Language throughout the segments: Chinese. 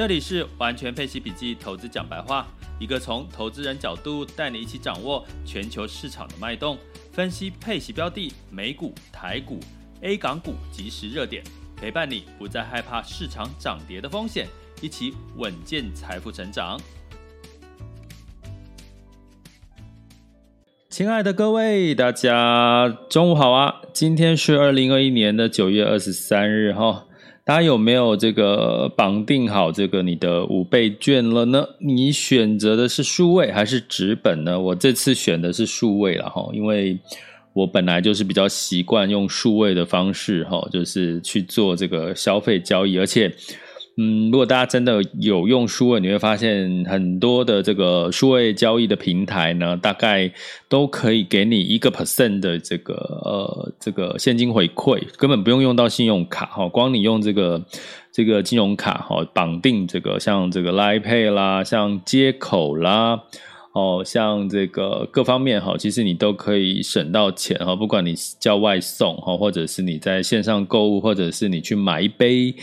这里是完全配息笔记投资讲白话，一个从投资人角度带你一起掌握全球市场的脉动，分析配息标的、美股、台股、A 港股即时热点，陪伴你不再害怕市场涨跌的风险，一起稳健财富成长。亲爱的各位，大家中午好啊！今天是二零二一年的九月二十三日哈。大家有没有这个绑定好这个你的五倍券了呢？你选择的是数位还是纸本呢？我这次选的是数位了哈，因为我本来就是比较习惯用数位的方式哈，就是去做这个消费交易，而且。嗯，如果大家真的有用数位，你会发现很多的这个数位交易的平台呢，大概都可以给你一个 percent 的这个呃这个现金回馈，根本不用用到信用卡哈，光你用这个这个金融卡哈绑定这个像这个 Line Pay 啦，像街口啦，哦像这个各方面哈，其实你都可以省到钱哈，不管你叫外送哈，或者是你在线上购物，或者是你去买一杯。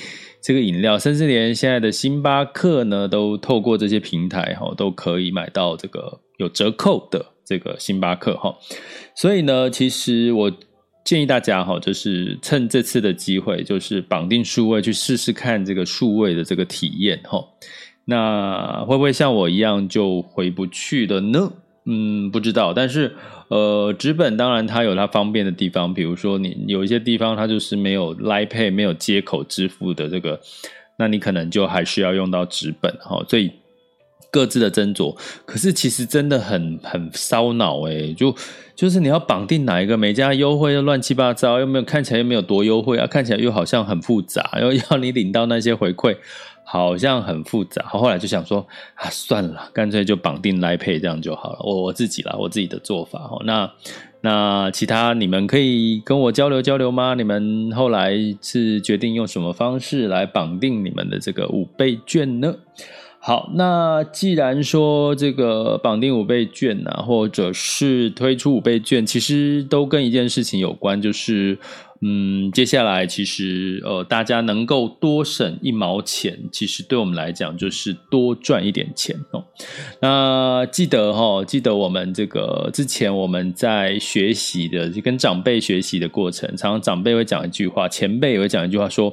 这个饮料，甚至连现在的星巴克呢，都透过这些平台哈，都可以买到这个有折扣的这个星巴克哈。所以呢，其实我建议大家哈，就是趁这次的机会，就是绑定数位去试试看这个数位的这个体验哈。那会不会像我一样就回不去了呢？嗯，不知道，但是。呃，纸本当然它有它方便的地方，比如说你有一些地方它就是没有 l i p a y 没有接口支付的这个，那你可能就还需要用到纸本哈，所以各自的斟酌。可是其实真的很很烧脑诶，就就是你要绑定哪一个，每家优惠又乱七八糟，又没有看起来又没有多优惠啊，看起来又好像很复杂，又 要你领到那些回馈。好像很复杂，后来就想说啊，算了，干脆就绑定来配这样就好了。我我自己啦，我自己的做法。那那其他你们可以跟我交流交流吗？你们后来是决定用什么方式来绑定你们的这个五倍券呢？好，那既然说这个绑定五倍券啊，或者是推出五倍券，其实都跟一件事情有关，就是。嗯，接下来其实呃，大家能够多省一毛钱，其实对我们来讲就是多赚一点钱哦。那记得哈、哦，记得我们这个之前我们在学习的，就跟长辈学习的过程，常常长辈会讲一句话，前辈也会讲一句话，说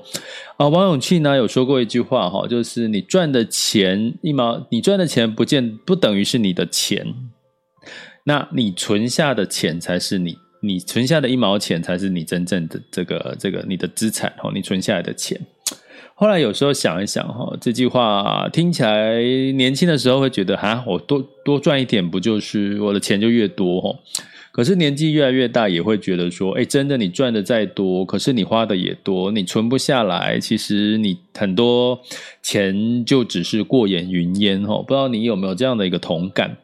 啊，王永庆呢有说过一句话哈，就是你赚的钱一毛，你赚的钱不见不等于是你的钱，那你存下的钱才是你。你存下的一毛钱才是你真正的这个这个你的资产哦，你存下来的钱。后来有时候想一想哈，这句话听起来年轻的时候会觉得哈，我多多赚一点不就是我的钱就越多哈？可是年纪越来越大，也会觉得说，哎，真的你赚的再多，可是你花的也多，你存不下来，其实你很多钱就只是过眼云烟哈。不知道你有没有这样的一个同感？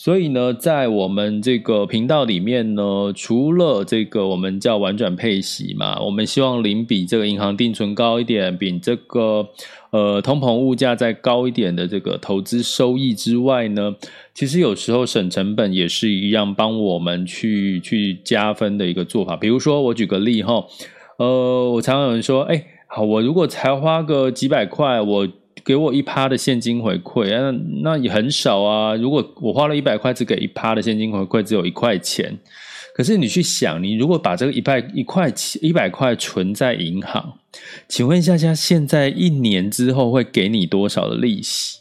所以呢，在我们这个频道里面呢，除了这个我们叫玩转配息嘛，我们希望领比这个银行定存高一点，比这个呃通膨物价再高一点的这个投资收益之外呢，其实有时候省成本也是一样帮我们去去加分的一个做法。比如说，我举个例哈，呃，我常常有人说，哎，好，我如果才花个几百块，我给我一趴的现金回馈啊，那也很少啊。如果我花了一百块，只给一趴的现金回馈，只有一块钱。可是你去想，你如果把这个一百一块钱一百块存在银行，请问一下，家现在一年之后会给你多少的利息？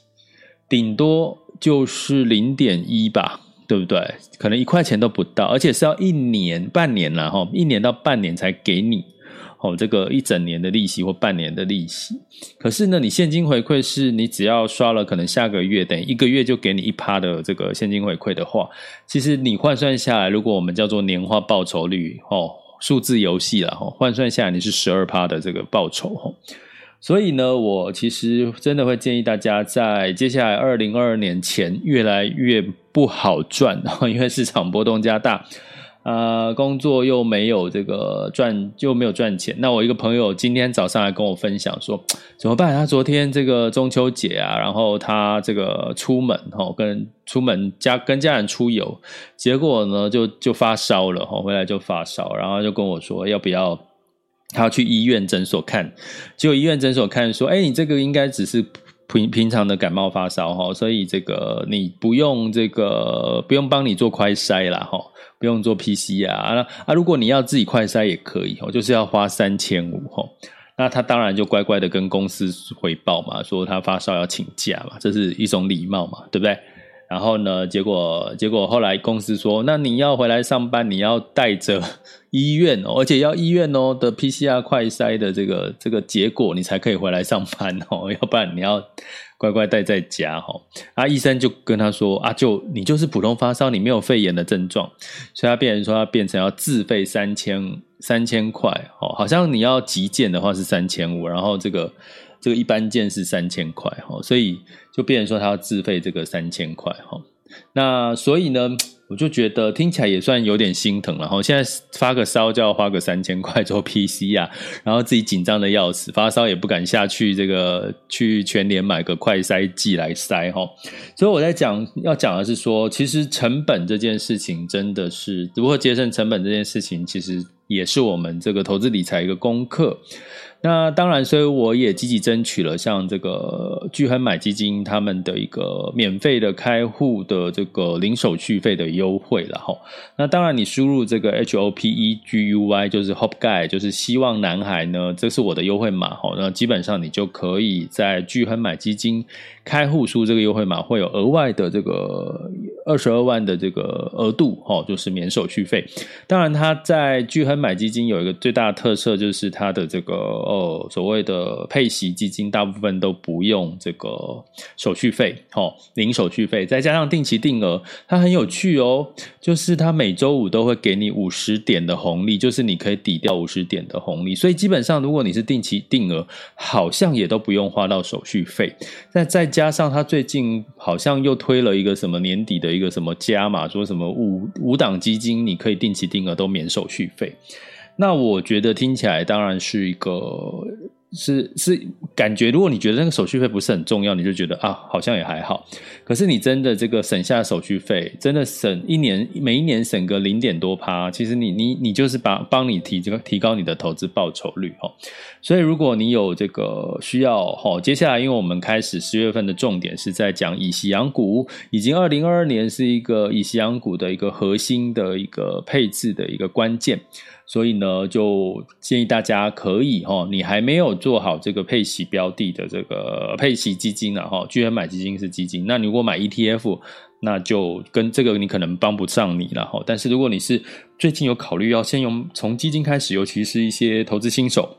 顶多就是零点一吧，对不对？可能一块钱都不到，而且是要一年半年了哈，一年到半年才给你。哦，这个一整年的利息或半年的利息，可是呢，你现金回馈是你只要刷了，可能下个月等于一个月就给你一趴的这个现金回馈的话，其实你换算下来，如果我们叫做年化报酬率，哦，数字游戏了，哈，换算下来你是十二趴的这个报酬，哈，所以呢，我其实真的会建议大家在接下来二零二二年前越来越不好赚，因为市场波动加大。呃，工作又没有这个赚，就没有赚钱。那我一个朋友今天早上来跟我分享说，怎么办？他昨天这个中秋节啊，然后他这个出门哈，跟出门家跟家人出游，结果呢就就发烧了哈，回来就发烧，然后就跟我说要不要他去医院诊所看，结果医院诊所看说，哎，你这个应该只是平平常的感冒发烧哈，所以这个你不用这个不用帮你做快筛啦哈。不用做 PCR 啊，啊，如果你要自己快筛也可以哦，就是要花三千五哦。那他当然就乖乖的跟公司回报嘛，说他发烧要请假嘛，这是一种礼貌嘛，对不对？然后呢，结果结果后来公司说，那你要回来上班，你要带着 医院哦，而且要医院哦的 PCR 快筛的这个这个结果，你才可以回来上班哦，要不然你要。乖乖待在家哈，啊，医生就跟他说啊，就你就是普通发烧，你没有肺炎的症状，所以他变成说他变成要自费三千三千块哦，好像你要急件的话是三千五，然后这个这个一般件是三千块哈，所以就变成说他要自费这个三千块哈，那所以呢？我就觉得听起来也算有点心疼了，然后现在发个烧就要花个三千块做 PC 啊，然后自己紧张的要死，发烧也不敢下去这个去全联买个快筛剂来筛哈。所以我在讲要讲的是说，其实成本这件事情真的是如何节省成本这件事情，其实也是我们这个投资理财一个功课。那当然，所以我也积极争取了像这个巨亨买基金他们的一个免费的开户的这个零手续费的优惠了哈。那当然，你输入这个 H O P E G U Y 就是 Hope Guy，就是希望男孩呢，这是我的优惠码哈。那基本上你就可以在巨亨买基金开户输这个优惠码，会有额外的这个二十二万的这个额度哈，就是免手续费。当然，它在巨亨买基金有一个最大的特色，就是它的这个。哦，所谓的配息基金，大部分都不用这个手续费，哦，零手续费，再加上定期定额，它很有趣哦，就是它每周五都会给你五十点的红利，就是你可以抵掉五十点的红利，所以基本上如果你是定期定额，好像也都不用花到手续费。那再加上他最近好像又推了一个什么年底的一个什么加码，说什么五五档基金你可以定期定额都免手续费。那我觉得听起来当然是一个。是是感觉，如果你觉得那个手续费不是很重要，你就觉得啊，好像也还好。可是你真的这个省下手续费，真的省一年，每一年省个零点多趴，其实你你你就是帮帮你提这个提高你的投资报酬率哦。所以如果你有这个需要哦，接下来因为我们开始十月份的重点是在讲以息养股，已经二零二二年是一个以息养股的一个核心的一个配置的一个关键。所以呢，就建议大家可以哈，你还没有做好这个配息标的的这个配息基金了哈，居然买基金是基金，那你如果买 ETF，那就跟这个你可能帮不上你了哈。但是如果你是最近有考虑要先用从基金开始，尤其是一些投资新手，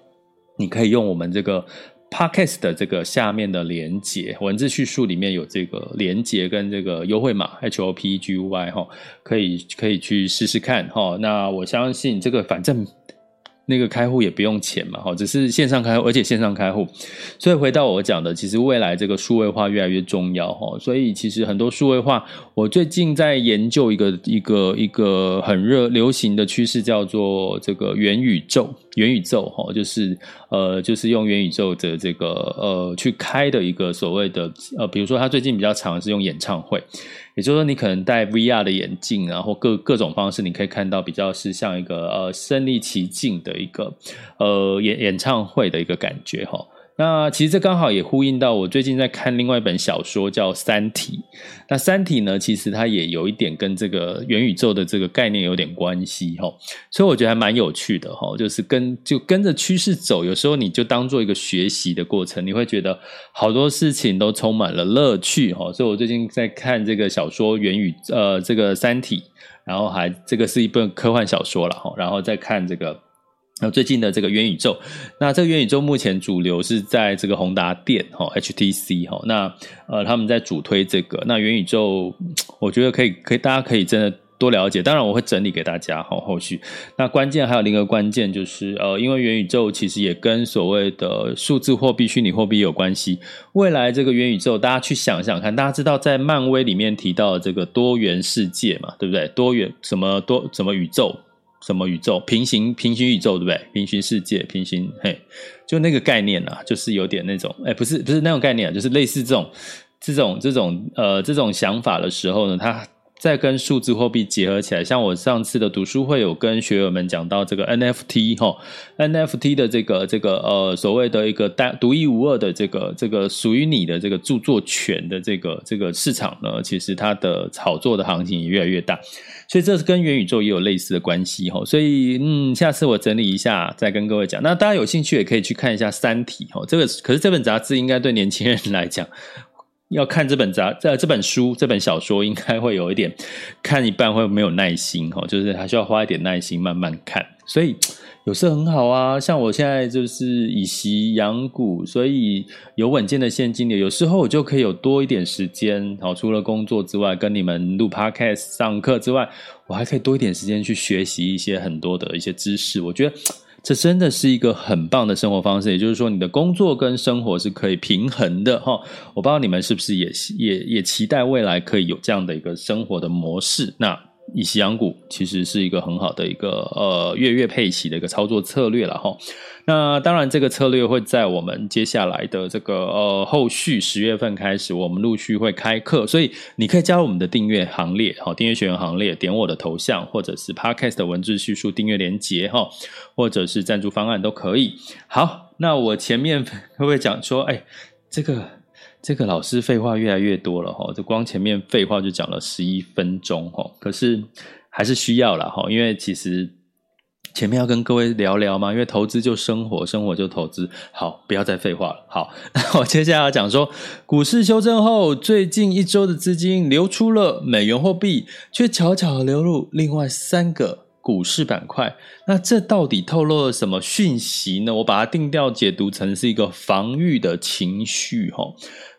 你可以用我们这个。Podcast 的这个下面的连接，文字叙述里面有这个连接跟这个优惠码 H O P G U Y 哈，可以可以去试试看哈。那我相信这个反正。那个开户也不用钱嘛，哈，只是线上开户，而且线上开户。所以回到我讲的，其实未来这个数位化越来越重要，哈。所以其实很多数位化，我最近在研究一个一个一个很热流行的趋势，叫做这个元宇宙。元宇宙，哈，就是呃，就是用元宇宙的这个呃去开的一个所谓的呃，比如说他最近比较常是用演唱会。也就是说，你可能戴 VR 的眼镜，然后各各种方式，你可以看到比较是像一个呃身临其境的一个呃演演唱会的一个感觉哈。那其实这刚好也呼应到我最近在看另外一本小说叫《三体》。那《三体》呢，其实它也有一点跟这个元宇宙的这个概念有点关系哈。所以我觉得还蛮有趣的哈，就是跟就跟着趋势走，有时候你就当做一个学习的过程，你会觉得好多事情都充满了乐趣哈。所以我最近在看这个小说《元宇》呃这个《三体》，然后还这个是一本科幻小说了哈，然后再看这个。那最近的这个元宇宙，那这个元宇宙目前主流是在这个宏达电哈 HTC 哈，那呃他们在主推这个那元宇宙，我觉得可以可以大家可以真的多了解。当然，我会整理给大家哈。后续那关键还有另一个关键就是呃，因为元宇宙其实也跟所谓的数字货币、虚拟货币有关系。未来这个元宇宙，大家去想想看，大家知道在漫威里面提到的这个多元世界嘛，对不对？多元什么多什么宇宙？什么宇宙？平行平行宇宙对不对？平行世界，平行嘿，就那个概念啊，就是有点那种，哎，不是不是那种概念啊，就是类似这种这种这种呃这种想法的时候呢，他。再跟数字货币结合起来，像我上次的读书会有跟学友们讲到这个 NFT 哈，NFT 的这个这个呃所谓的一个单独一无二的这个这个属于你的这个著作权的这个这个市场呢，其实它的炒作的行情也越来越大，所以这是跟元宇宙也有类似的关系哈，所以嗯，下次我整理一下再跟各位讲。那大家有兴趣也可以去看一下《三体》哈，这个可是这本杂志应该对年轻人来讲。要看这本杂这这本书这本小说，应该会有一点看一半会没有耐心哦，就是还需要花一点耐心慢慢看。所以有时候很好啊，像我现在就是以息养股，所以有稳健的现金流。有时候我就可以有多一点时间，好，除了工作之外，跟你们录 Podcast 上课之外，我还可以多一点时间去学习一些很多的一些知识。我觉得。这真的是一个很棒的生活方式，也就是说，你的工作跟生活是可以平衡的哈。我不知道你们是不是也也也期待未来可以有这样的一个生活的模式？那。以息养股其实是一个很好的一个呃月月配息的一个操作策略了哈。那当然，这个策略会在我们接下来的这个呃后续十月份开始，我们陆续会开课，所以你可以加入我们的订阅行列，好，订阅学员行列，点我的头像或者是 Podcast 的文字叙述订阅连接哈，或者是赞助方案都可以。好，那我前面会 不会讲说，哎，这个？这个老师废话越来越多了哈，这光前面废话就讲了十一分钟哈，可是还是需要了哈，因为其实前面要跟各位聊聊嘛，因为投资就生活，生活就投资，好，不要再废话了。好，那我接下来要讲说，股市修正后，最近一周的资金流出了美元货币，却悄悄流入另外三个股市板块，那这到底透露了什么讯息呢？我把它定调解读成是一个防御的情绪哈。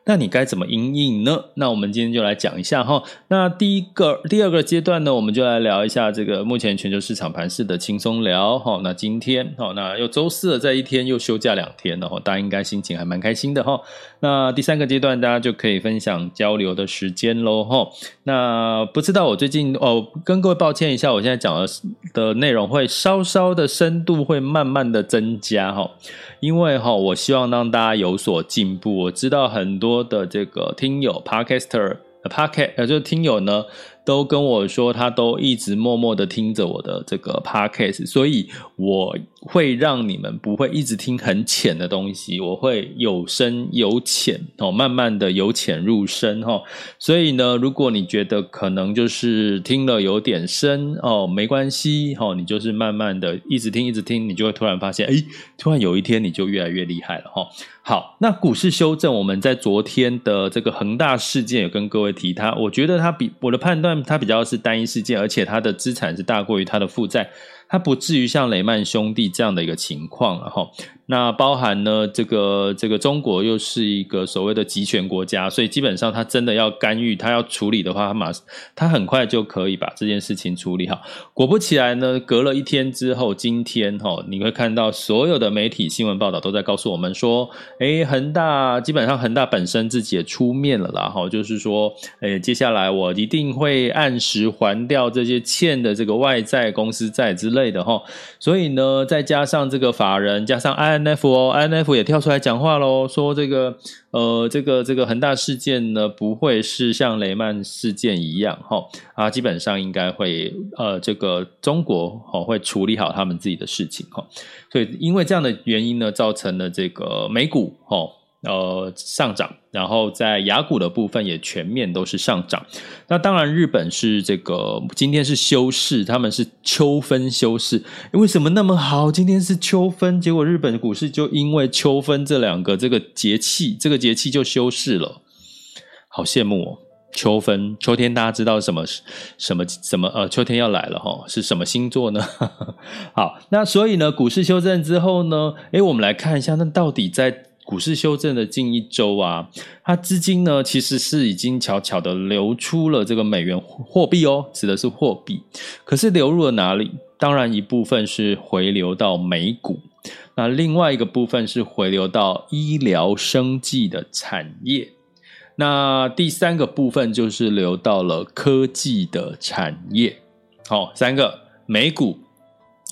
那你该怎么因应呢？那我们今天就来讲一下哈。那第一个、第二个阶段呢，我们就来聊一下这个目前全球市场盘势的轻松聊哈。那今天哈，那又周四了，这一天又休假两天了哈，大家应该心情还蛮开心的哈。那第三个阶段，大家就可以分享交流的时间喽哈。那不知道我最近哦，跟各位抱歉一下，我现在讲的是的内容会稍稍的深度会慢慢的增加哈。因为哈，我希望让大家有所进步。我知道很多的这个听友，Podcaster，Podcast，呃，就是听友呢。都跟我说，他都一直默默的听着我的这个 podcast，所以我会让你们不会一直听很浅的东西，我会有深有浅哦，慢慢的由浅入深哈。所以呢，如果你觉得可能就是听了有点深哦，没关系哦，你就是慢慢的一直听一直听，你就会突然发现，哎，突然有一天你就越来越厉害了哈。好，那股市修正，我们在昨天的这个恒大事件有跟各位提他，我觉得他比我的判断。它比较是单一事件，而且它的资产是大过于它的负债，它不至于像雷曼兄弟这样的一个情况，然后。那包含呢，这个这个中国又是一个所谓的集权国家，所以基本上他真的要干预，他要处理的话，他马他很快就可以把这件事情处理好。果不其然呢，隔了一天之后，今天哈，你会看到所有的媒体新闻报道都在告诉我们说，诶，恒大基本上恒大本身自己也出面了啦，哈，就是说，诶，接下来我一定会按时还掉这些欠的这个外债、公司债之类的哈。所以呢，再加上这个法人，加上 I。INF 哦，INF 也跳出来讲话喽，说这个呃，这个这个恒大事件呢，不会是像雷曼事件一样哈啊，基本上应该会呃，这个中国哦会处理好他们自己的事情哈，所以因为这样的原因呢，造成了这个美股哦。呃，上涨，然后在雅股的部分也全面都是上涨。那当然，日本是这个今天是休市，他们是秋分休市。为什么那么好？今天是秋分，结果日本股市就因为秋分这两个这个节气，这个节气就休市了。好羡慕哦！秋分，秋天大家知道什么什么什么？呃，秋天要来了哈，是什么星座呢？好，那所以呢，股市修正之后呢，诶，我们来看一下，那到底在股市修正的近一周啊，它资金呢其实是已经悄悄的流出了这个美元货币哦，指的是货币。可是流入了哪里？当然一部分是回流到美股，那另外一个部分是回流到医疗生计的产业。那第三个部分就是流到了科技的产业，好，三个美股、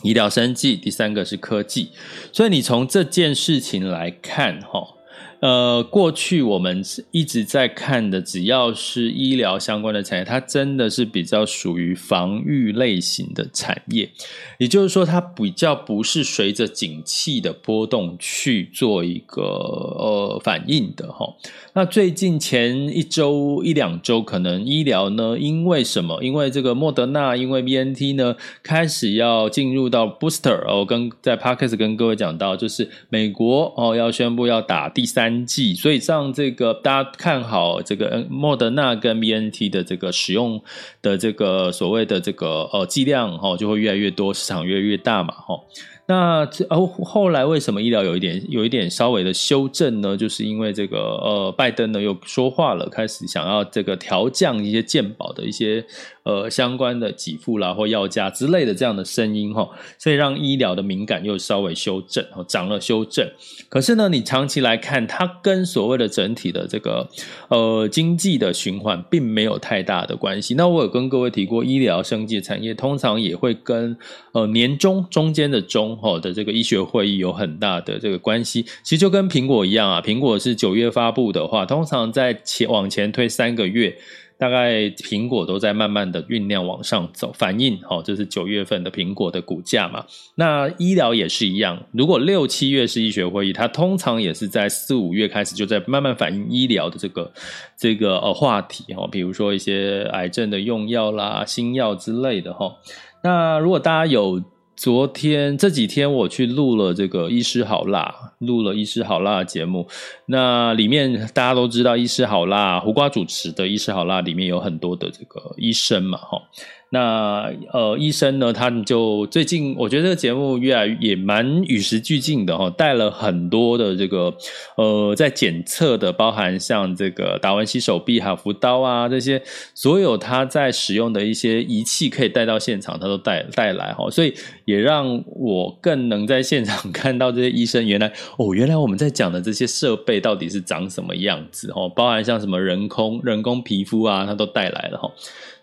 医疗生计，第三个是科技，所以你从这件事情来看，哈。呃，过去我们一直在看的，只要是医疗相关的产业，它真的是比较属于防御类型的产业，也就是说，它比较不是随着景气的波动去做一个呃反应的哈。那最近前一周一两周，可能医疗呢，因为什么？因为这个莫德纳，因为 BNT 呢，开始要进入到 booster 哦，跟在 parkes 跟各位讲到，就是美国哦要宣布要打第三。三剂，所以让这个大家看好这个莫德纳跟 BNT 的这个使用的这个所谓的这个呃剂量哈，就会越来越多，市场越来越大嘛哈。那这哦，后来为什么医疗有一点有一点稍微的修正呢？就是因为这个呃，拜登呢又说话了，开始想要这个调降一些健保的一些呃相关的给付啦或药价之类的这样的声音哈，所以让医疗的敏感又稍微修正，涨了修正。可是呢，你长期来看，它跟所谓的整体的这个呃经济的循环并没有太大的关系。那我有跟各位提过，医疗生技产业通常也会跟呃年中中间的中。后的这个医学会议有很大的这个关系，其实就跟苹果一样啊，苹果是九月发布的话，通常在前往前推三个月，大概苹果都在慢慢的酝酿往上走，反应哦，这是九月份的苹果的股价嘛。那医疗也是一样，如果六七月是医学会议，它通常也是在四五月开始就在慢慢反映医疗的这个这个呃话题哈，比如说一些癌症的用药啦、新药之类的哈。那如果大家有。昨天这几天我去录了这个医师好辣，录了医师好辣节目。那里面大家都知道医师好辣，胡瓜主持的医师好辣里面有很多的这个医生嘛，哈。那呃，医生呢，他们就最近，我觉得这个节目越来越也蛮与时俱进的哈，带了很多的这个呃，在检测的，包含像这个达文西手臂、还有福刀啊这些，所有他在使用的一些仪器可以带到现场，他都带带来哈，所以也让我更能在现场看到这些医生原来哦，原来我们在讲的这些设备到底是长什么样子哈，包含像什么人工人工皮肤啊，他都带来了哈。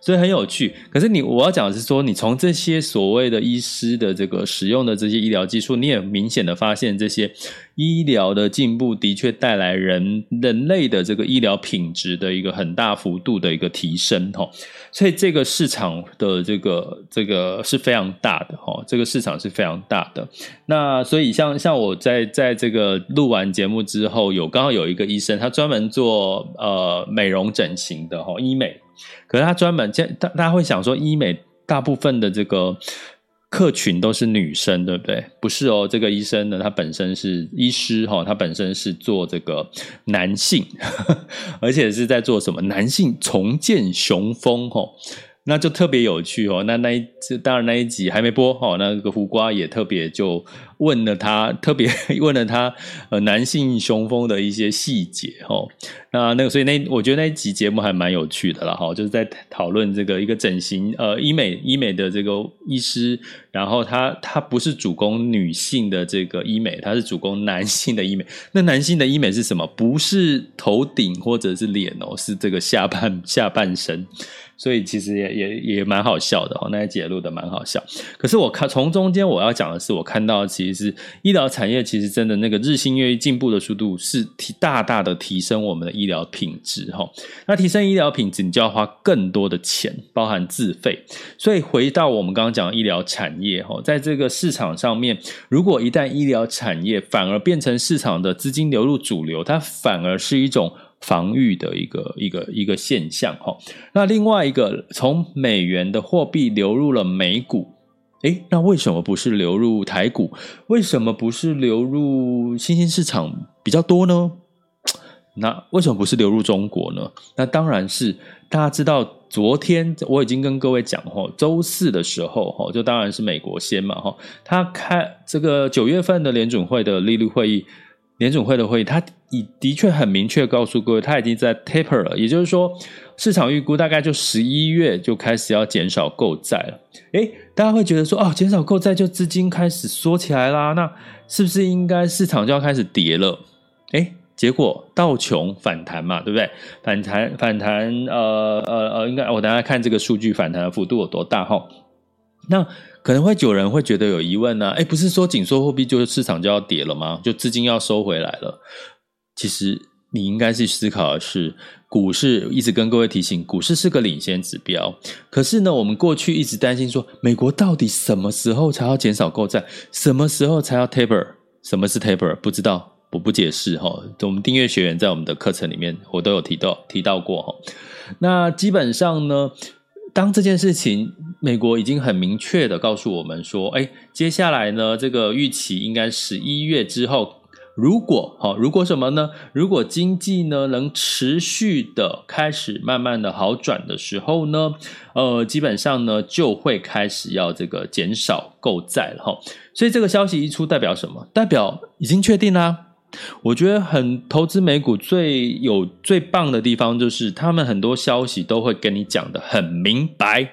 所以很有趣，可是你我要讲的是说，你从这些所谓的医师的这个使用的这些医疗技术，你也明显的发现，这些医疗的进步的确带来人人类的这个医疗品质的一个很大幅度的一个提升哈。所以这个市场的这个这个是非常大的哈，这个市场是非常大的。那所以像像我在在这个录完节目之后，有刚好有一个医生，他专门做呃美容整形的哈，医美。可是他专门，大大家会想说，医美大部分的这个客群都是女生，对不对？不是哦，这个医生呢，他本身是医师哈，他本身是做这个男性，而且是在做什么？男性重建雄风哈。那就特别有趣哦，那那一当然那一集还没播哦，那个胡瓜也特别就问了他，特别 问了他呃男性雄风的一些细节哦，那那个所以那我觉得那一集节目还蛮有趣的了哈，就是在讨论这个一个整形呃医美医美的这个医师，然后他他不是主攻女性的这个医美，他是主攻男性的医美。那男性的医美是什么？不是头顶或者是脸哦，是这个下半下半身。所以其实也也也蛮好笑的哦，那些节录的蛮好笑。可是我看从中间我要讲的是，我看到其实是医疗产业其实真的那个日新月异进步的速度是提大大的提升我们的医疗品质哈。那提升医疗品质，你就要花更多的钱，包含自费。所以回到我们刚刚讲的医疗产业哈，在这个市场上面，如果一旦医疗产业反而变成市场的资金流入主流，它反而是一种。防御的一个一个一个现象哈，那另外一个从美元的货币流入了美股，诶，那为什么不是流入台股？为什么不是流入新兴市场比较多呢？那为什么不是流入中国呢？那当然是大家知道，昨天我已经跟各位讲哈，周四的时候哈，就当然是美国先嘛哈，他开这个九月份的联准会的利率会议。联准会的会议，它已的确很明确告诉各位，它已经在 taper 了，也就是说，市场预估大概就十一月就开始要减少购债了。诶，大家会觉得说，哦，减少购债就资金开始缩起来啦，那是不是应该市场就要开始跌了？诶，结果道琼反弹嘛，对不对？反弹反弹，呃呃呃，应该我等下看这个数据反弹的幅度有多大哈？那。可能会有人会觉得有疑问呢、啊，诶，不是说紧缩货币就是市场就要跌了吗？就资金要收回来了？其实你应该去思考的是，股市一直跟各位提醒，股市是个领先指标。可是呢，我们过去一直担心说，美国到底什么时候才要减少购债？什么时候才要 taper？什么是 taper？不知道，我不解释哈。我们订阅学员在我们的课程里面，我都有提到提到过哈。那基本上呢，当这件事情，美国已经很明确的告诉我们说，哎，接下来呢，这个预期应该十一月之后，如果哈，如果什么呢？如果经济呢能持续的开始慢慢的好转的时候呢，呃，基本上呢就会开始要这个减少购债了哈。所以这个消息一出，代表什么？代表已经确定啦。我觉得很投资美股最有最棒的地方，就是他们很多消息都会跟你讲得很明白，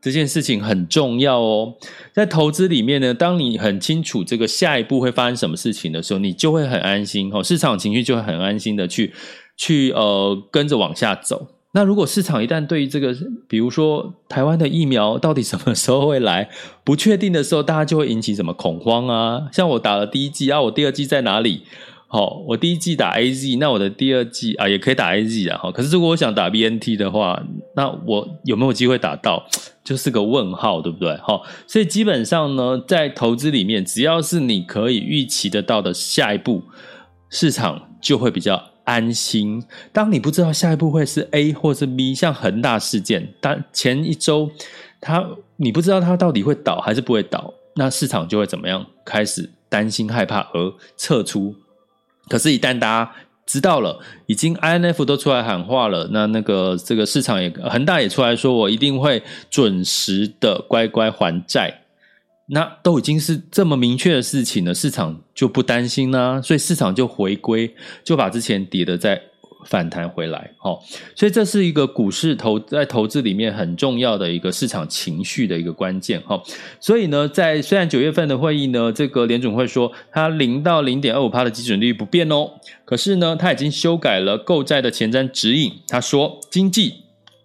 这件事情很重要哦。在投资里面呢，当你很清楚这个下一步会发生什么事情的时候，你就会很安心哦，市场情绪就会很安心的去去呃跟着往下走。那如果市场一旦对于这个，比如说台湾的疫苗到底什么时候会来不确定的时候，大家就会引起什么恐慌啊？像我打了第一剂啊，我第二剂在哪里？好，我第一季打 AZ，那我的第二季啊也可以打 AZ 啊。哈，可是如果我想打 BNT 的话，那我有没有机会打到，就是个问号，对不对？好，所以基本上呢，在投资里面，只要是你可以预期得到的下一步，市场就会比较安心。当你不知道下一步会是 A 或是 B，像恒大事件，但前一周它你不知道它到底会倒还是不会倒，那市场就会怎么样？开始担心害怕而撤出。可是，一旦大家知道了，已经 INF 都出来喊话了，那那个这个市场也恒大也出来说，我一定会准时的乖乖还债，那都已经是这么明确的事情了，市场就不担心啦，所以市场就回归，就把之前跌的在。反弹回来，哦，所以这是一个股市投在投资里面很重要的一个市场情绪的一个关键，哈。所以呢，在虽然九月份的会议呢，这个联总会说它零到零点二五趴的基准利率不变哦，可是呢，它已经修改了购债的前瞻指引，他说经济。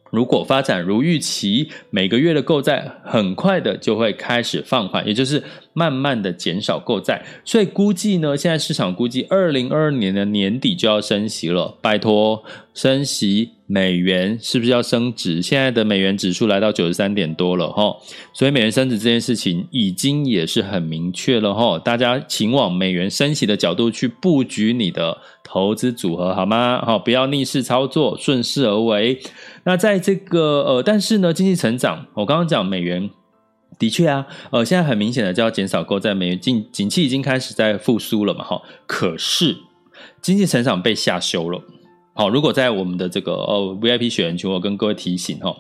如果发展如预期，每个月的购债很快的就会开始放缓，也就是慢慢的减少购债。所以估计呢，现在市场估计二零二二年的年底就要升息了。拜托，升息，美元是不是要升值？现在的美元指数来到九十三点多了哈，所以美元升值这件事情已经也是很明确了哈。大家请往美元升息的角度去布局你的投资组合好吗？好，不要逆势操作，顺势而为。那在这个呃，但是呢，经济成长，我刚刚讲美元的确啊，呃，现在很明显的就要减少购债，美元景景气已经开始在复苏了嘛，哈。可是经济成长被下修了，好，如果在我们的这个呃 VIP 学员群，我跟各位提醒哈。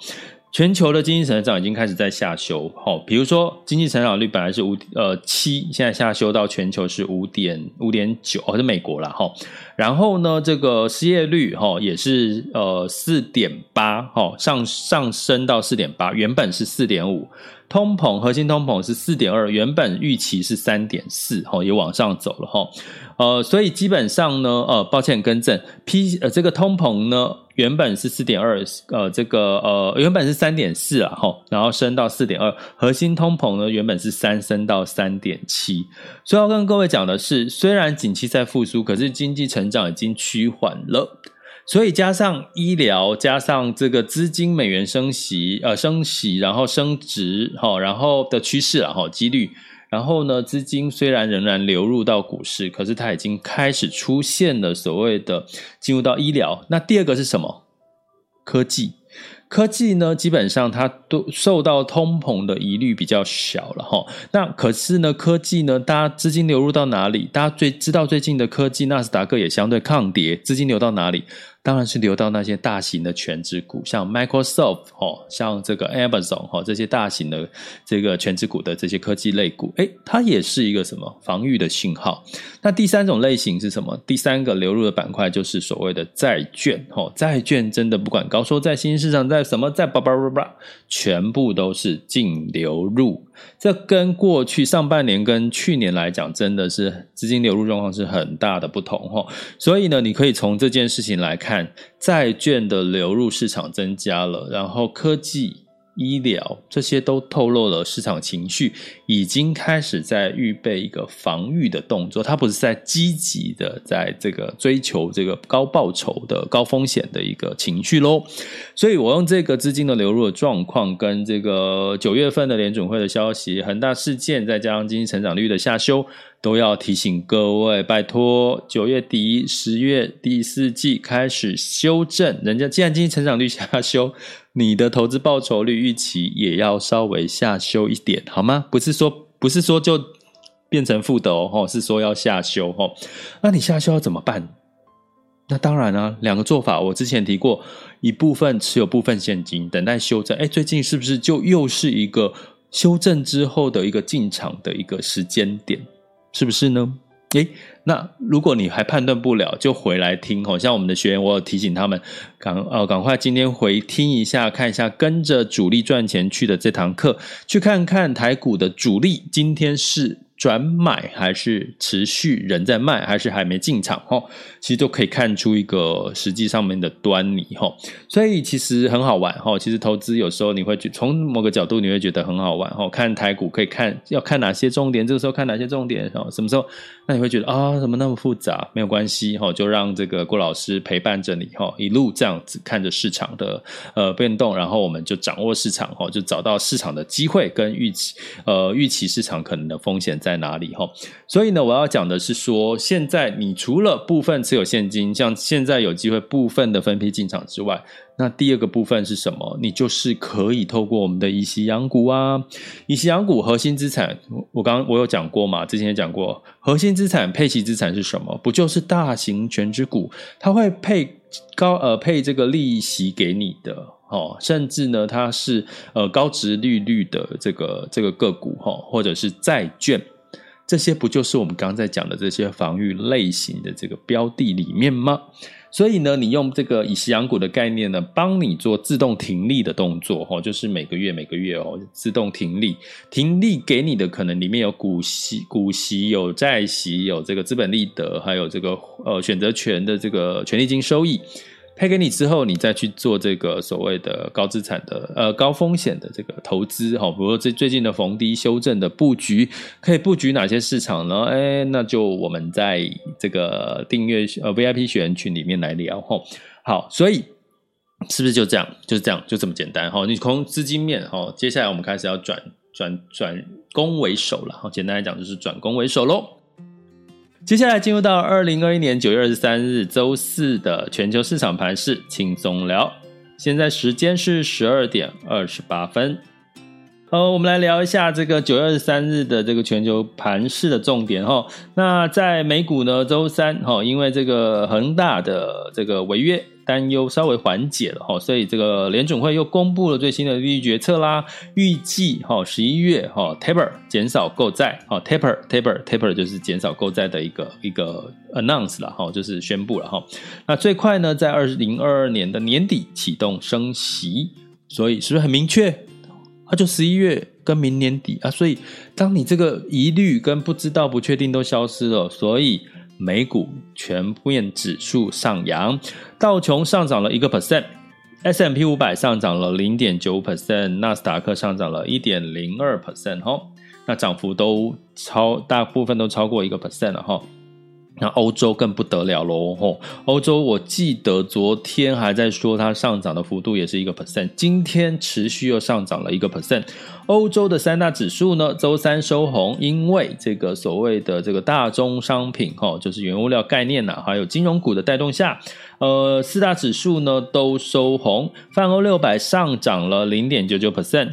全球的经济成长已经开始在下修，好，比如说经济成长率本来是五呃七，现在下修到全球是五点五点九，哦，是美国啦哈。然后呢，这个失业率哈也是呃四点八，哈上上升到四点八，原本是四点五。通膨核心通膨是四点二，原本预期是三点四，哈也往上走了哈。呃，所以基本上呢，呃，抱歉更正，P 呃这个通膨呢。原本是四点二，呃，这个呃，原本是三点四啊，齁，然后升到四点二，核心通膨呢，原本是三升到三点七，所以要跟各位讲的是，虽然景气在复苏，可是经济成长已经趋缓了，所以加上医疗，加上这个资金美元升息，呃，升息，然后升值，齁，然后的趋势啊，齁，几率。然后呢，资金虽然仍然流入到股市，可是它已经开始出现了所谓的进入到医疗。那第二个是什么？科技，科技呢，基本上它都受到通膨的疑虑比较小了哈。那可是呢，科技呢，大家资金流入到哪里？大家最知道最近的科技，纳斯达克也相对抗跌，资金流到哪里？当然是流到那些大型的全值股，像 Microsoft 哦，像这个 Amazon 哦，这些大型的这个全值股的这些科技类股，诶，它也是一个什么防御的信号。那第三种类型是什么？第三个流入的板块就是所谓的债券哦，债券真的不管高收在新兴市场，在什么在叭叭叭叭，全部都是净流入。这跟过去上半年跟去年来讲，真的是资金流入状况是很大的不同哈。所以呢，你可以从这件事情来看，债券的流入市场增加了，然后科技。医疗这些都透露了市场情绪已经开始在预备一个防御的动作，它不是在积极的在这个追求这个高报酬的高风险的一个情绪喽。所以我用这个资金的流入的状况，跟这个九月份的联准会的消息、恒大事件，再加上经济成长率的下修，都要提醒各位，拜托，九月底、十月第四季开始修正，人家既然经济成长率下修。你的投资报酬率预期也要稍微下修一点，好吗？不是说不是说就变成负的哦，是说要下修哦。那你下修要怎么办？那当然啊，两个做法，我之前提过，一部分持有部分现金，等待修正。哎，最近是不是就又是一个修正之后的一个进场的一个时间点？是不是呢？诶，那如果你还判断不了，就回来听吼。像我们的学员，我有提醒他们，赶呃赶快今天回听一下，看一下跟着主力赚钱去的这堂课，去看看台股的主力今天是。转买还是持续人在卖，还是还没进场？哈，其实都可以看出一个实际上面的端倪。哈，所以其实很好玩。哈，其实投资有时候你会觉从某个角度你会觉得很好玩。哈，看台股可以看要看哪些重点，这个时候看哪些重点？什么时候？那你会觉得啊，怎么那么复杂？没有关系。哈，就让这个郭老师陪伴着你。哈，一路这样子看着市场的呃变动，然后我们就掌握市场。哈，就找到市场的机会跟预期呃预期市场可能的风险在。在哪里哈？所以呢，我要讲的是说，现在你除了部分持有现金，像现在有机会部分的分批进场之外，那第二个部分是什么？你就是可以透过我们的以息养股啊，以息养股核心资产，我刚刚我有讲过嘛，之前也讲过，核心资产配息资产是什么？不就是大型全值股？它会配高呃配这个利息给你的哦，甚至呢，它是呃高殖利率的这个这个个股哈，或者是债券。这些不就是我们刚刚在讲的这些防御类型的这个标的里面吗？所以呢，你用这个以息养股的概念呢，帮你做自动停利的动作，哦，就是每个月每个月哦，自动停利，停利给你的可能里面有股息、股息有债息，有这个资本利得，还有这个呃选择权的这个权利金收益。配给你之后，你再去做这个所谓的高资产的呃高风险的这个投资哈，比如说最最近的逢低修正的布局，可以布局哪些市场呢？哎，那就我们在这个订阅呃 VIP 学员群里面来聊哈。好，所以是不是就这样？就是这样，就这么简单哈。你从资金面哈，接下来我们开始要转转转攻为守了哈。简单来讲，就是转攻为守喽。接下来进入到二零二一年九月二十三日周四的全球市场盘势轻松聊。现在时间是十二点二十八分。好，我们来聊一下这个九月二十三日的这个全球盘势的重点哈。那在美股呢，周三哈，因为这个恒大的这个违约。担忧稍微缓解了哈，所以这个联准会又公布了最新的利率决策啦。预计哈十一月哈 taper 减少购债，哈 taper taper taper 就是减少购债的一个一个 announce 了哈，就是宣布了哈。那最快呢，在二零二二年的年底启动升息，所以是不是很明确？它就十一月跟明年底啊。所以当你这个疑虑跟不知道、不确定都消失了，所以。美股全面指数上扬，道琼上涨了一个 percent，S M P 五百上涨了零点九 percent，纳斯达克上涨了一点零二 percent 哈，那涨幅都超大部分都超过一个 percent 了哈。那欧洲更不得了喽！吼，欧洲我记得昨天还在说它上涨的幅度也是一个 percent，今天持续又上涨了一个 percent。欧洲的三大指数呢，周三收红，因为这个所谓的这个大宗商品，哈，就是原物料概念呐，还有金融股的带动下，呃，四大指数呢都收红，泛欧六百上涨了零点九九 percent。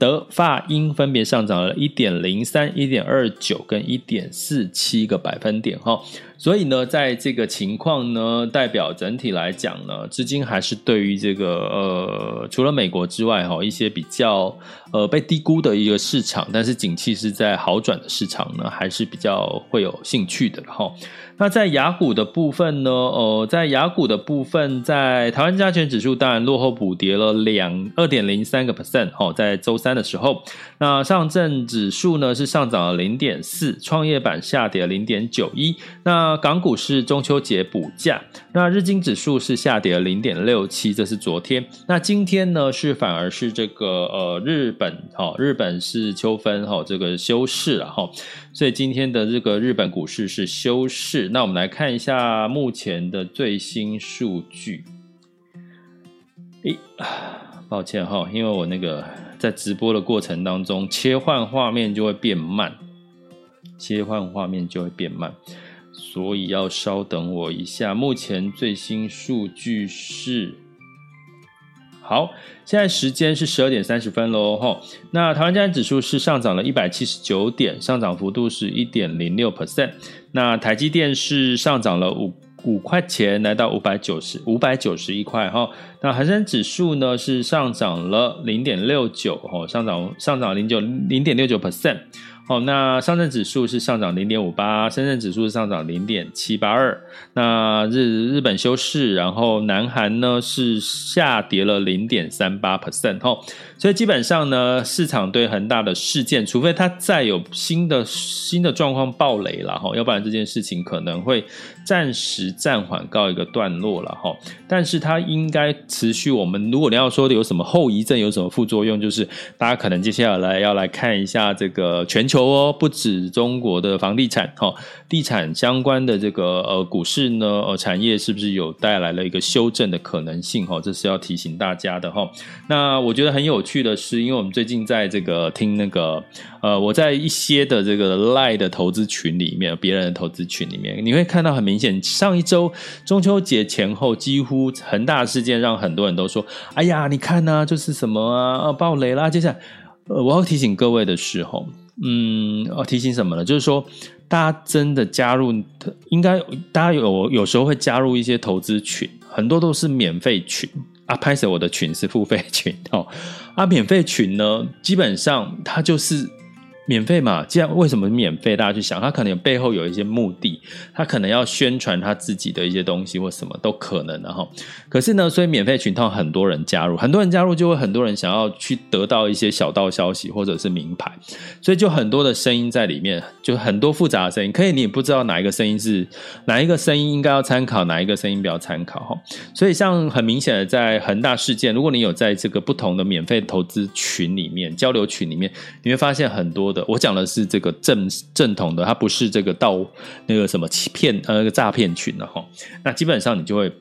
德、法、英分别上涨了一点零三、一点二九跟一点四七个百分点哈。所以呢，在这个情况呢，代表整体来讲呢，资金还是对于这个呃，除了美国之外哈，一些比较呃被低估的一个市场，但是景气是在好转的市场呢，还是比较会有兴趣的哈。那在雅股的部分呢，呃，在雅股的部分，在台湾加权指数当然落后补跌了两二点零三个 percent 哦，在周三的时候，那上证指数呢是上涨了零点四，创业板下跌了零点九一，那。港股是中秋节补假，那日经指数是下跌了零点六七，这是昨天。那今天呢是反而是这个呃日本哈，日本是秋分哈，这个休市了哈，所以今天的这个日本股市是休市。那我们来看一下目前的最新数据。诶，抱歉哈，因为我那个在直播的过程当中切换画面就会变慢，切换画面就会变慢。所以要稍等我一下。目前最新数据是，好，现在时间是十二点三十分喽。吼，那台湾加权指数是上涨了一百七十九点，上涨幅度是一点零六 percent。那台积电是上涨了五五块钱，来到五百九十五百九十一块。哈，那恒生指数呢是上涨了零点六九，哈，上涨上涨零九零点六九 percent。好，那上证指数是上涨零点五八，深圳指数是上涨零点七八二。那日日本休市，然后南韩呢是下跌了零点三八 percent。哦，所以基本上呢，市场对恒大的事件，除非它再有新的新的状况爆雷了哈，要不然这件事情可能会暂时暂缓告一个段落了哈。但是它应该持续。我们如果你要说有什么后遗症，有什么副作用，就是大家可能接下来要来看一下这个全球。哦，不止中国的房地产，哈，地产相关的这个呃股市呢，呃产业是不是有带来了一个修正的可能性？哈，这是要提醒大家的哈。那我觉得很有趣的是，因为我们最近在这个听那个呃，我在一些的这个 LINE 的投资群里面，别人的投资群里面，你会看到很明显，上一周中秋节前后，几乎恒大事件让很多人都说：“哎呀，你看呢、啊，就是什么啊，啊爆雷啦！”接下来，呃，我要提醒各位的是，哈。嗯，我提醒什么呢？就是说，大家真的加入，应该大家有有时候会加入一些投资群，很多都是免费群啊。拍摄我的群是付费群哦，啊，免费群呢，基本上它就是。免费嘛？既然为什么免费？大家去想，他可能背后有一些目的，他可能要宣传他自己的一些东西或什么都可能的哈。可是呢，所以免费群套很多人加入，很多人加入就会很多人想要去得到一些小道消息或者是名牌，所以就很多的声音在里面，就很多复杂的声音。可以你也不知道哪一个声音是哪一个声音应该要参考，哪一个声音不要参考哈。所以像很明显的在恒大事件，如果你有在这个不同的免费投资群里面交流群里面，你会发现很多的。我讲的是这个正正统的，它不是这个盗那个什么欺骗呃那个诈骗群的哈。那基本上你就会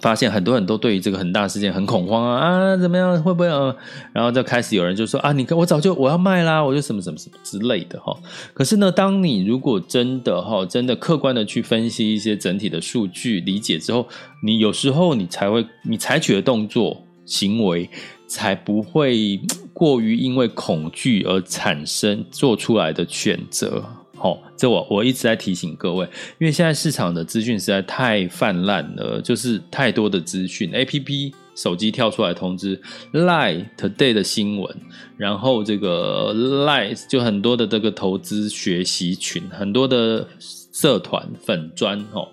发现很多人都对于这个很大事件很恐慌啊啊怎么样会不会啊？然后就开始有人就说啊，你看我早就我要卖啦，我就什么什么什么之类的哈。可是呢，当你如果真的哈真的客观的去分析一些整体的数据理解之后，你有时候你才会你采取的动作行为才不会。过于因为恐惧而产生做出来的选择，好，这我我一直在提醒各位，因为现在市场的资讯实在太泛滥了，就是太多的资讯，APP 手机跳出来通知 Lie Today 的新闻，然后这个 Lie 就很多的这个投资学习群，很多的社团粉专，哦。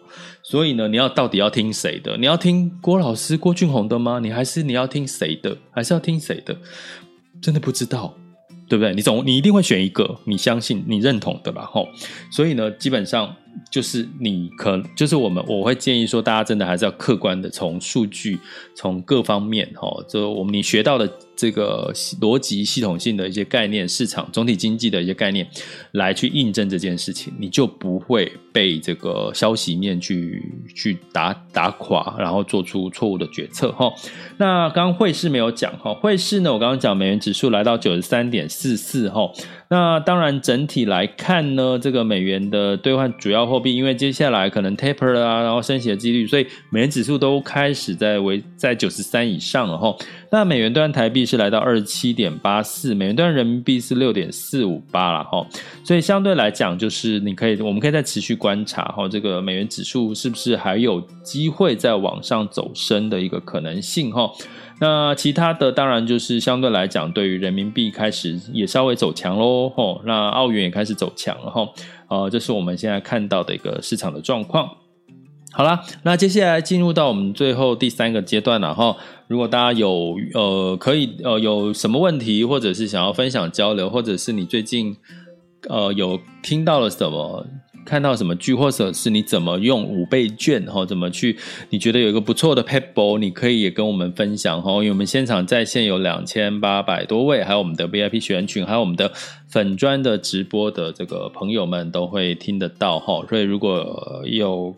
所以呢，你要到底要听谁的？你要听郭老师郭俊宏的吗？你还是你要听谁的？还是要听谁的？真的不知道，对不对？你总你一定会选一个你相信、你认同的吧？吼，所以呢，基本上就是你可就是我们我会建议说，大家真的还是要客观的从数据、从各方面，吼，就我们你学到的。这个逻辑系统性的一些概念，市场总体经济的一些概念，来去印证这件事情，你就不会被这个消息面去去打打垮，然后做出错误的决策哈。那刚刚汇市没有讲哈，汇市呢，我刚刚讲美元指数来到九十三点四四哈。那当然整体来看呢，这个美元的兑换主要货币，因为接下来可能 taper 啊，然后升息的几率，所以美元指数都开始在为在九十三以上了哈。那美元兑换台币是来到二十七点八四，美元兑换人民币是六点四五八了哈。所以相对来讲，就是你可以，我们可以再持续观察哈，这个美元指数是不是还有机会再往上走升的一个可能性哈。那其他的当然就是相对来讲，对于人民币开始也稍微走强喽，吼，那澳元也开始走强了，吼，呃，这是我们现在看到的一个市场的状况。好啦，那接下来进入到我们最后第三个阶段了，哈，如果大家有呃可以呃有什么问题，或者是想要分享交流，或者是你最近呃有听到了什么。看到什么剧，或者是你怎么用五倍券，哈，怎么去？你觉得有一个不错的撇步，你可以也跟我们分享，哈，因为我们现场在线有两千八百多位，还有我们的 VIP 学员群，还有我们的粉专的直播的这个朋友们都会听得到，哈，所以如果有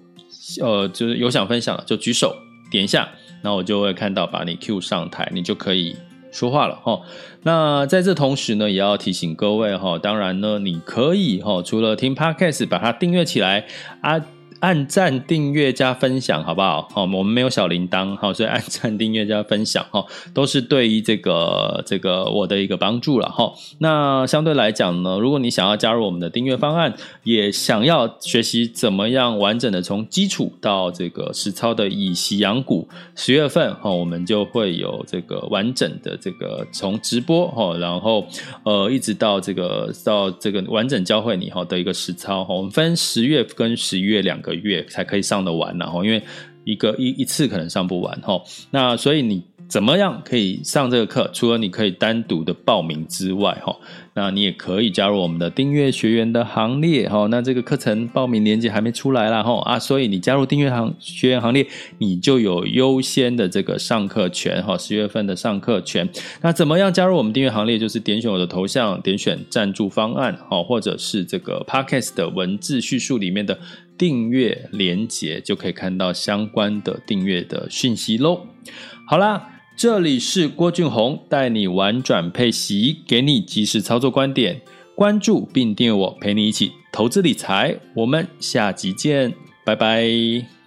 呃，就是有想分享的，就举手点一下，那我就会看到把你 Q 上台，你就可以。说话了哈，那在这同时呢，也要提醒各位哈，当然呢，你可以哈，除了听 Podcast，把它订阅起来啊。按赞、订阅加分享，好不好？好，我们没有小铃铛，好，所以按赞、订阅加分享，哈，都是对于这个这个我的一个帮助了，哈。那相对来讲呢，如果你想要加入我们的订阅方案，也想要学习怎么样完整的从基础到这个实操的以息养股，十月份哈，我们就会有这个完整的这个从直播哈，然后呃一直到这个到这个完整教会你哈的一个实操哈，我们分十月跟十一月两个月才可以上得完，然后因为一个一一次可能上不完哈，那所以你怎么样可以上这个课？除了你可以单独的报名之外哈。那你也可以加入我们的订阅学员的行列哈，那这个课程报名链接还没出来啦哈啊，所以你加入订阅行学员行列，你就有优先的这个上课权哈，十月份的上课权。那怎么样加入我们订阅行列？就是点选我的头像，点选赞助方案哈，或者是这个 Podcast 的文字叙述里面的订阅连结，就可以看到相关的订阅的讯息喽。好啦。这里是郭俊宏，带你玩转配息，给你及时操作观点。关注并订阅我，陪你一起投资理财。我们下集见，拜拜。